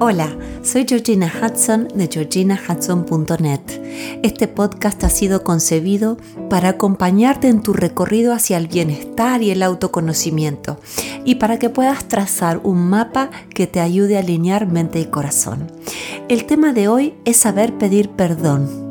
Hola, soy Georgina Hudson de georginahudson.net. Este podcast ha sido concebido para acompañarte en tu recorrido hacia el bienestar y el autoconocimiento y para que puedas trazar un mapa que te ayude a alinear mente y corazón. El tema de hoy es saber pedir perdón.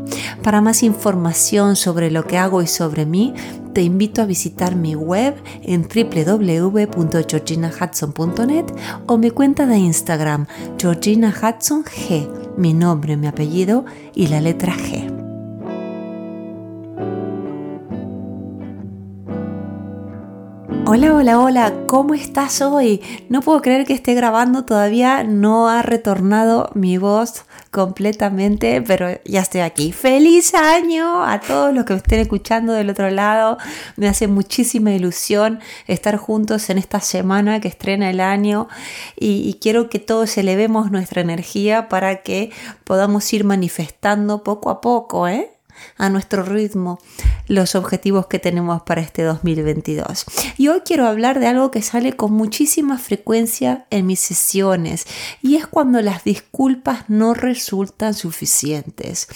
Para más información sobre lo que hago y sobre mí, te invito a visitar mi web en www.georginahudson.net o mi cuenta de Instagram, Georgina Hudson G, mi nombre, mi apellido y la letra G. Hola, hola, hola, ¿cómo estás hoy? No puedo creer que esté grabando, todavía no ha retornado mi voz completamente, pero ya estoy aquí. ¡Feliz año a todos los que me estén escuchando del otro lado! Me hace muchísima ilusión estar juntos en esta semana que estrena el año y, y quiero que todos elevemos nuestra energía para que podamos ir manifestando poco a poco, ¿eh? a nuestro ritmo los objetivos que tenemos para este 2022. Y hoy quiero hablar de algo que sale con muchísima frecuencia en mis sesiones y es cuando las disculpas no resultan suficientes.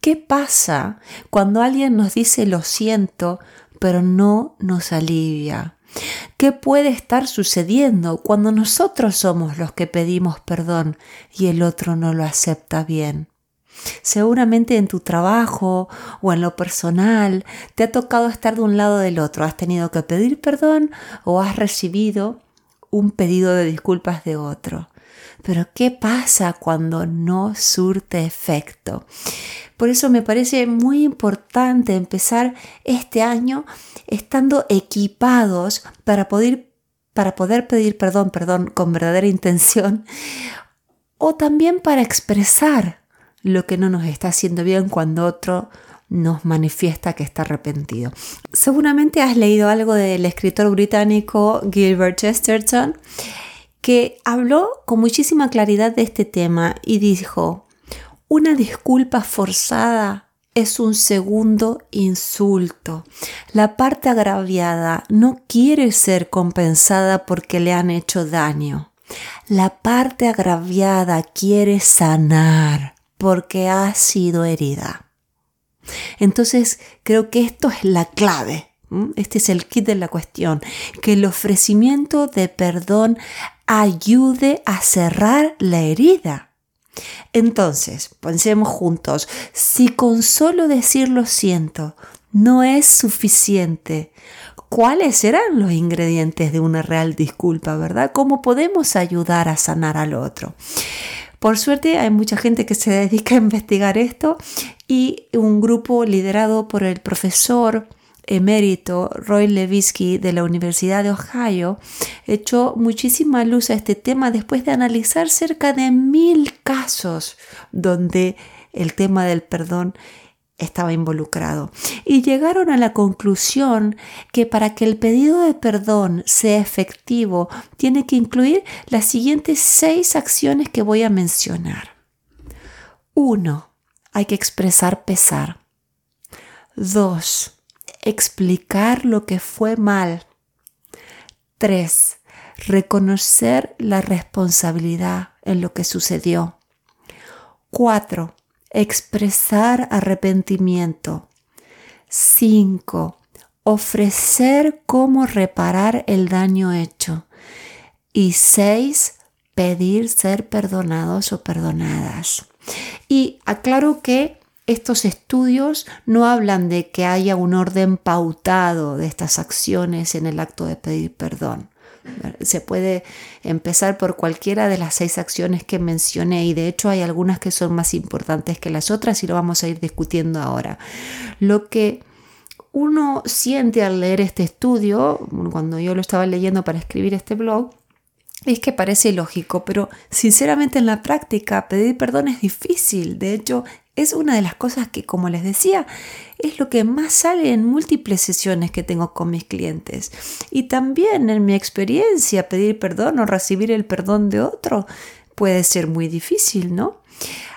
¿Qué pasa cuando alguien nos dice lo siento pero no nos alivia? ¿Qué puede estar sucediendo cuando nosotros somos los que pedimos perdón y el otro no lo acepta bien? Seguramente en tu trabajo o en lo personal te ha tocado estar de un lado del otro. Has tenido que pedir perdón o has recibido un pedido de disculpas de otro. Pero ¿qué pasa cuando no surte efecto? Por eso me parece muy importante empezar este año estando equipados para poder, para poder pedir perdón, perdón, con verdadera intención, o también para expresar lo que no nos está haciendo bien cuando otro nos manifiesta que está arrepentido. Seguramente has leído algo del escritor británico Gilbert Chesterton que habló con muchísima claridad de este tema y dijo, una disculpa forzada es un segundo insulto. La parte agraviada no quiere ser compensada porque le han hecho daño. La parte agraviada quiere sanar porque ha sido herida. Entonces creo que esto es la clave. Este es el kit de la cuestión, que el ofrecimiento de perdón ayude a cerrar la herida. Entonces, pensemos juntos, si con solo decir lo siento no es suficiente, ¿cuáles serán los ingredientes de una real disculpa, verdad? ¿Cómo podemos ayudar a sanar al otro? Por suerte hay mucha gente que se dedica a investigar esto y un grupo liderado por el profesor emérito Roy Levisky de la Universidad de Ohio echó muchísima luz a este tema después de analizar cerca de mil casos donde el tema del perdón estaba involucrado. Y llegaron a la conclusión que para que el pedido de perdón sea efectivo, tiene que incluir las siguientes seis acciones que voy a mencionar. Uno, Hay que expresar pesar. Dos, Explicar lo que fue mal. Tres, Reconocer la responsabilidad en lo que sucedió. Cuatro, expresar arrepentimiento. 5. Ofrecer cómo reparar el daño hecho. Y 6. Pedir ser perdonados o perdonadas. Y aclaro que estos estudios no hablan de que haya un orden pautado de estas acciones en el acto de pedir perdón. Se puede empezar por cualquiera de las seis acciones que mencioné y de hecho hay algunas que son más importantes que las otras y lo vamos a ir discutiendo ahora. Lo que uno siente al leer este estudio, cuando yo lo estaba leyendo para escribir este blog, es que parece lógico, pero sinceramente en la práctica pedir perdón es difícil. De hecho, es una de las cosas que, como les decía, es lo que más sale en múltiples sesiones que tengo con mis clientes. Y también en mi experiencia, pedir perdón o recibir el perdón de otro puede ser muy difícil, ¿no?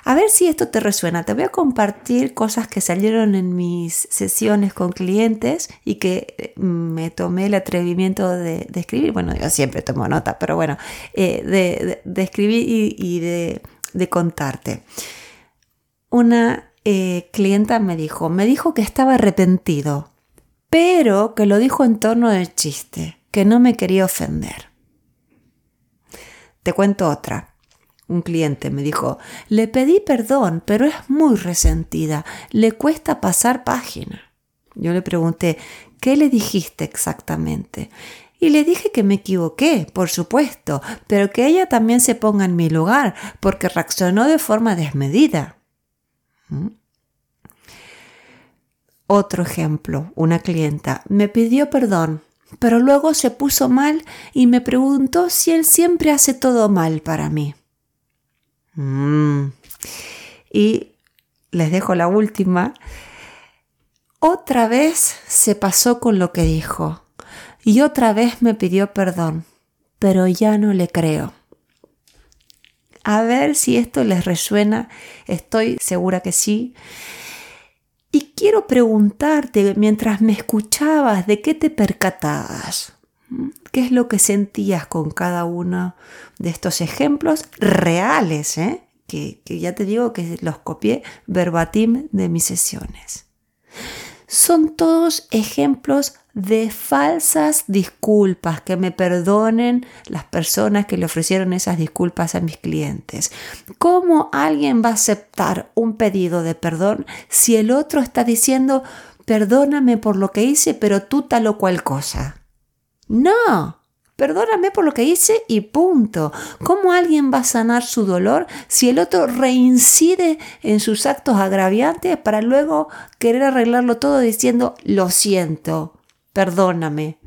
A ver si esto te resuena. Te voy a compartir cosas que salieron en mis sesiones con clientes y que eh, me tomé el atrevimiento de, escribir. Bueno, yo siempre tomo nota, pero bueno, eh, de, escribir y, de, contarte. Una eh, clienta me dijo, me dijo que estaba arrepentido, pero que lo dijo en torno del chiste, que no me quería ofender. Te cuento otra. Un cliente me dijo, le pedí perdón, pero es muy resentida, le cuesta pasar página. Yo le pregunté, ¿qué le dijiste exactamente? Y le dije que me equivoqué, por supuesto, pero que ella también se ponga en mi lugar, porque reaccionó de forma desmedida. ¿Mm? Otro ejemplo, una clienta me pidió perdón, pero luego se puso mal y me preguntó si él siempre hace todo mal para mí. Mm. Y les dejo la última. Otra vez se pasó con lo que dijo y otra vez me pidió perdón, pero ya no le creo. A ver si esto les resuena, estoy segura que sí. Y quiero preguntarte, mientras me escuchabas, ¿de qué te percatabas? ¿Qué es lo que sentías con cada uno de estos ejemplos reales? Eh? Que, que ya te digo que los copié verbatim de mis sesiones. Son todos ejemplos de falsas disculpas, que me perdonen las personas que le ofrecieron esas disculpas a mis clientes. ¿Cómo alguien va a aceptar un pedido de perdón si el otro está diciendo, perdóname por lo que hice, pero tú tal o cual cosa? No, perdóname por lo que hice y punto. ¿Cómo alguien va a sanar su dolor si el otro reincide en sus actos agraviantes para luego querer arreglarlo todo diciendo lo siento, perdóname?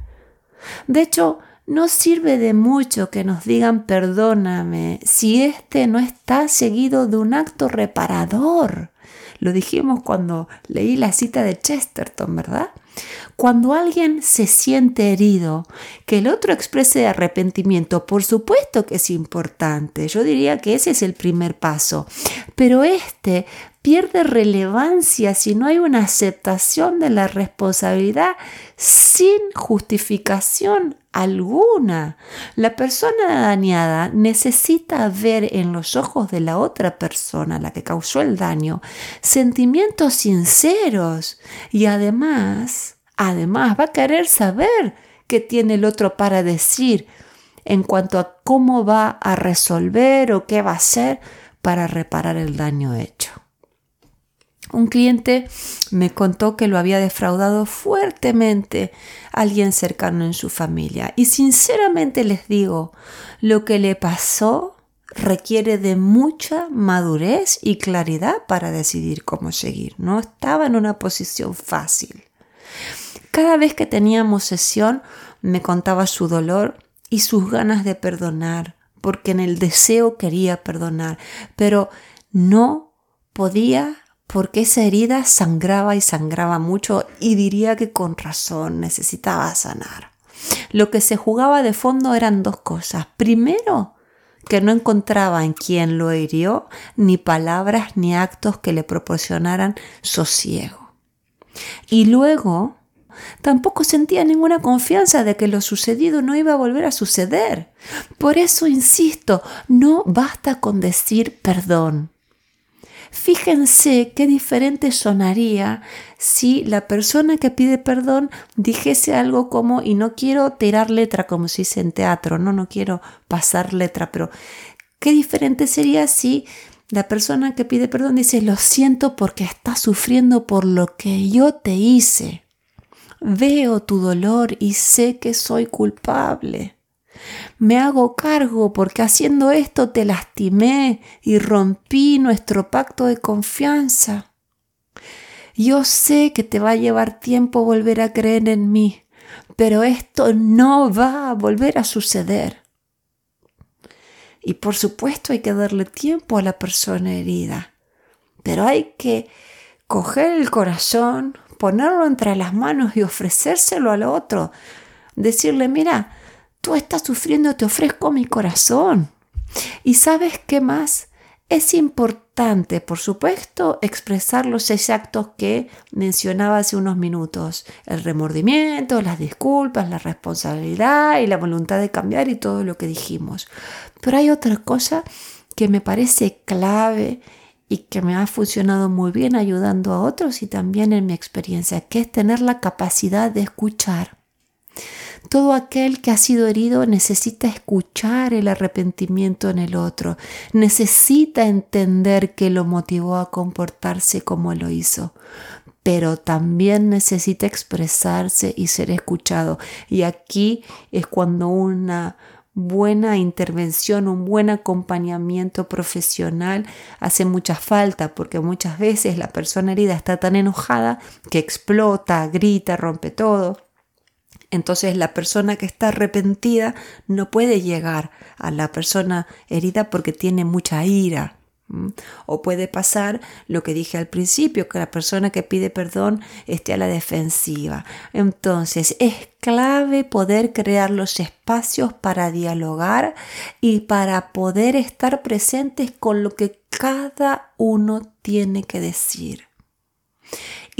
De hecho, no sirve de mucho que nos digan perdóname si este no está seguido de un acto reparador. Lo dijimos cuando leí la cita de Chesterton, ¿verdad? Cuando alguien se siente herido, que el otro exprese arrepentimiento, por supuesto que es importante. Yo diría que ese es el primer paso. Pero este pierde relevancia si no hay una aceptación de la responsabilidad sin justificación alguna. La persona dañada necesita ver en los ojos de la otra persona, la que causó el daño, sentimientos sinceros y además, además va a querer saber qué tiene el otro para decir en cuanto a cómo va a resolver o qué va a hacer para reparar el daño hecho. Un cliente me contó que lo había defraudado fuertemente alguien cercano en su familia. Y sinceramente les digo, lo que le pasó requiere de mucha madurez y claridad para decidir cómo seguir. No estaba en una posición fácil. Cada vez que teníamos sesión me contaba su dolor y sus ganas de perdonar, porque en el deseo quería perdonar, pero no podía porque esa herida sangraba y sangraba mucho y diría que con razón necesitaba sanar. Lo que se jugaba de fondo eran dos cosas. Primero, que no encontraba en quien lo hirió ni palabras ni actos que le proporcionaran sosiego. Y luego, tampoco sentía ninguna confianza de que lo sucedido no iba a volver a suceder. Por eso insisto, no basta con decir perdón. Fíjense qué diferente sonaría si la persona que pide perdón dijese algo como, y no quiero tirar letra como se dice en teatro, no, no quiero pasar letra, pero qué diferente sería si la persona que pide perdón dice, lo siento porque estás sufriendo por lo que yo te hice. Veo tu dolor y sé que soy culpable. Me hago cargo porque haciendo esto te lastimé y rompí nuestro pacto de confianza. Yo sé que te va a llevar tiempo volver a creer en mí, pero esto no va a volver a suceder. Y por supuesto hay que darle tiempo a la persona herida, pero hay que coger el corazón, ponerlo entre las manos y ofrecérselo al otro. Decirle, mira, Tú estás sufriendo, te ofrezco mi corazón. ¿Y sabes qué más? Es importante, por supuesto, expresar los exactos que mencionaba hace unos minutos. El remordimiento, las disculpas, la responsabilidad y la voluntad de cambiar y todo lo que dijimos. Pero hay otra cosa que me parece clave y que me ha funcionado muy bien ayudando a otros y también en mi experiencia, que es tener la capacidad de escuchar. Todo aquel que ha sido herido necesita escuchar el arrepentimiento en el otro, necesita entender qué lo motivó a comportarse como lo hizo, pero también necesita expresarse y ser escuchado. Y aquí es cuando una buena intervención, un buen acompañamiento profesional hace mucha falta porque muchas veces la persona herida está tan enojada que explota, grita, rompe todo. Entonces la persona que está arrepentida no puede llegar a la persona herida porque tiene mucha ira. O puede pasar lo que dije al principio, que la persona que pide perdón esté a la defensiva. Entonces es clave poder crear los espacios para dialogar y para poder estar presentes con lo que cada uno tiene que decir.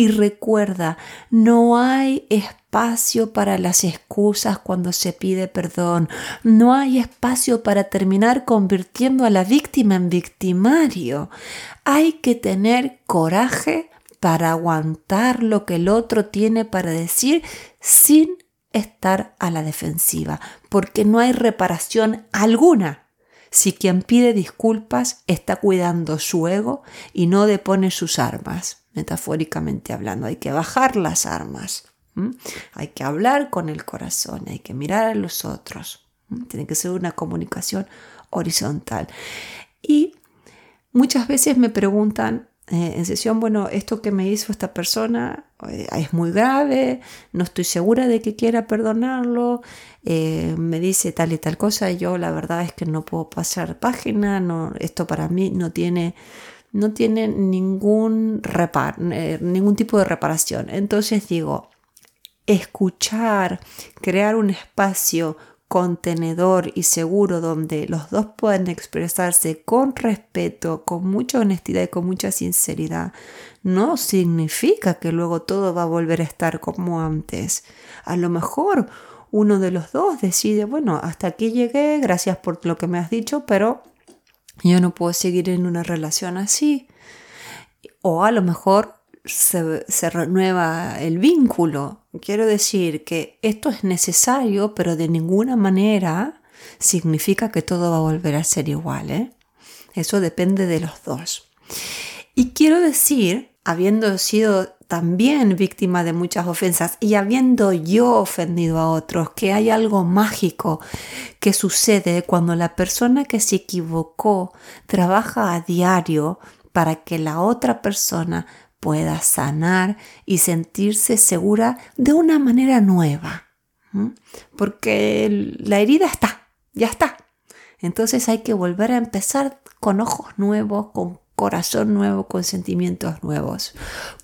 Y recuerda, no hay espacio para las excusas cuando se pide perdón. No hay espacio para terminar convirtiendo a la víctima en victimario. Hay que tener coraje para aguantar lo que el otro tiene para decir sin estar a la defensiva, porque no hay reparación alguna si quien pide disculpas está cuidando su ego y no depone sus armas metafóricamente hablando. Hay que bajar las armas. Hay que hablar con el corazón, hay que mirar a los otros. Tiene que ser una comunicación horizontal. Y muchas veces me preguntan eh, en sesión, bueno, esto que me hizo esta persona eh, es muy grave, no estoy segura de que quiera perdonarlo, eh, me dice tal y tal cosa y yo la verdad es que no puedo pasar página, esto para mí no tiene no tiene ningún, eh, ningún tipo de reparación. Entonces digo, escuchar, crear un espacio contenedor y seguro donde los dos puedan expresarse con respeto, con mucha honestidad y con mucha sinceridad, no significa que luego todo va a volver a estar como antes. A lo mejor uno de los dos decide, bueno, hasta aquí llegué, gracias por lo que me has dicho, pero yo no puedo seguir en una relación así. O a lo mejor se, renueva el vínculo. Quiero decir que esto es necesario, pero de ninguna manera significa que todo va a volver a ser igual. ¿eh? Eso depende de los dos. Y quiero decir, habiendo sido también víctima de muchas ofensas y habiendo yo ofendido a otros, que hay algo mágico que sucede cuando la persona que se equivocó trabaja a diario para que la otra persona pueda sanar y sentirse segura de una manera nueva. Porque la herida está, ya está. Entonces hay que volver a empezar con ojos nuevos, con corazón nuevo con sentimientos nuevos.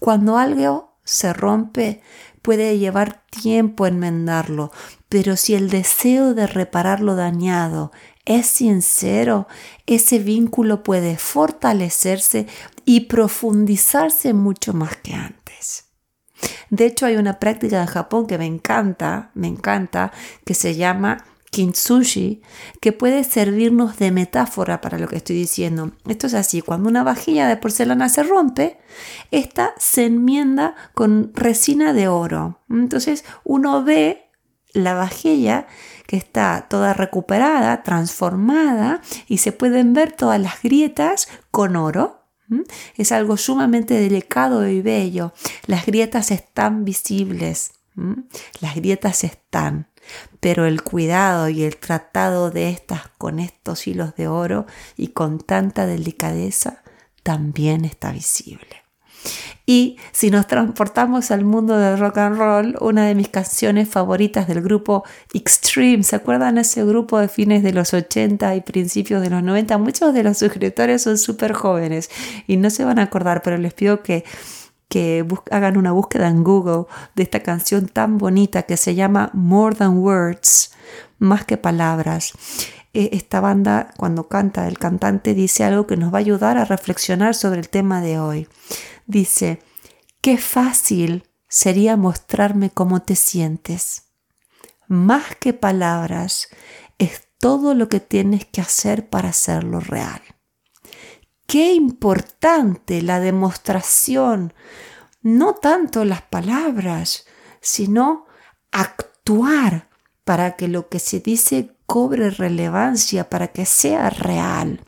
Cuando algo se rompe, puede llevar tiempo enmendarlo, pero si el deseo de reparar lo dañado es sincero, ese vínculo puede fortalecerse y profundizarse mucho más que antes. De hecho, hay una práctica en Japón que me encanta, me encanta, que se llama que puede servirnos de metáfora para lo que estoy diciendo. Esto es así, cuando una vajilla de porcelana se rompe, esta se enmienda con resina de oro. Entonces uno ve la vajilla que está toda recuperada, transformada y se pueden ver todas las grietas con oro. Es algo sumamente delicado y bello. Las grietas están visibles. Las grietas están pero el cuidado y el tratado de estas con estos hilos de oro y con tanta delicadeza también está visible. Y si nos transportamos al mundo del rock and roll, una de mis canciones favoritas del grupo Extreme, ¿se acuerdan ese grupo de fines de los 80 y principios de los 90? Muchos de los suscriptores son súper jóvenes y no se van a acordar, pero les pido que que hagan una búsqueda en Google de esta canción tan bonita que se llama More Than Words, más que palabras. e, esta banda, cuando canta el cantante, dice algo que nos va a ayudar a reflexionar sobre el tema de hoy. Dice, qué fácil sería mostrarme cómo te sientes. Más que palabras, es todo lo que tienes que hacer para hacerlo real. Qué importante la demostración, no tanto las palabras, sino actuar para que lo que se dice cobre relevancia, para que sea real.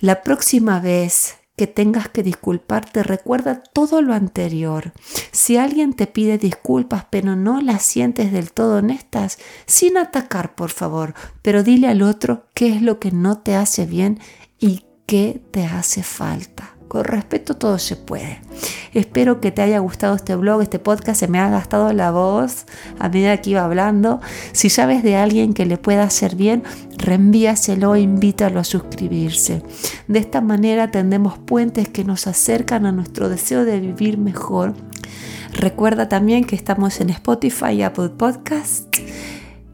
La próxima vez que tengas que disculparte, recuerda todo lo anterior. Si alguien te pide disculpas pero no las sientes del todo honestas, sin atacar, por favor, pero dile al otro qué es lo que no te hace bien y qué te hace falta. Con respeto todo se puede. Espero que te haya gustado este blog, este podcast, se me ha gastado la voz a medida que iba hablando. Si sabes de alguien que le pueda hacer bien, reenvíaselo e invítalo a suscribirse. De esta manera tendemos puentes que nos acercan a nuestro deseo de vivir mejor. Recuerda también que estamos en Spotify y Apple Podcasts.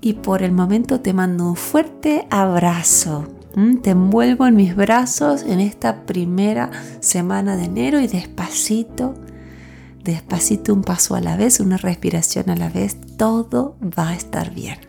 Y por el momento te mando un fuerte abrazo. Mm, te envuelvo en mis brazos en esta primera semana de enero y despacito, despacito un paso a la vez, una respiración a la vez, todo va a estar bien.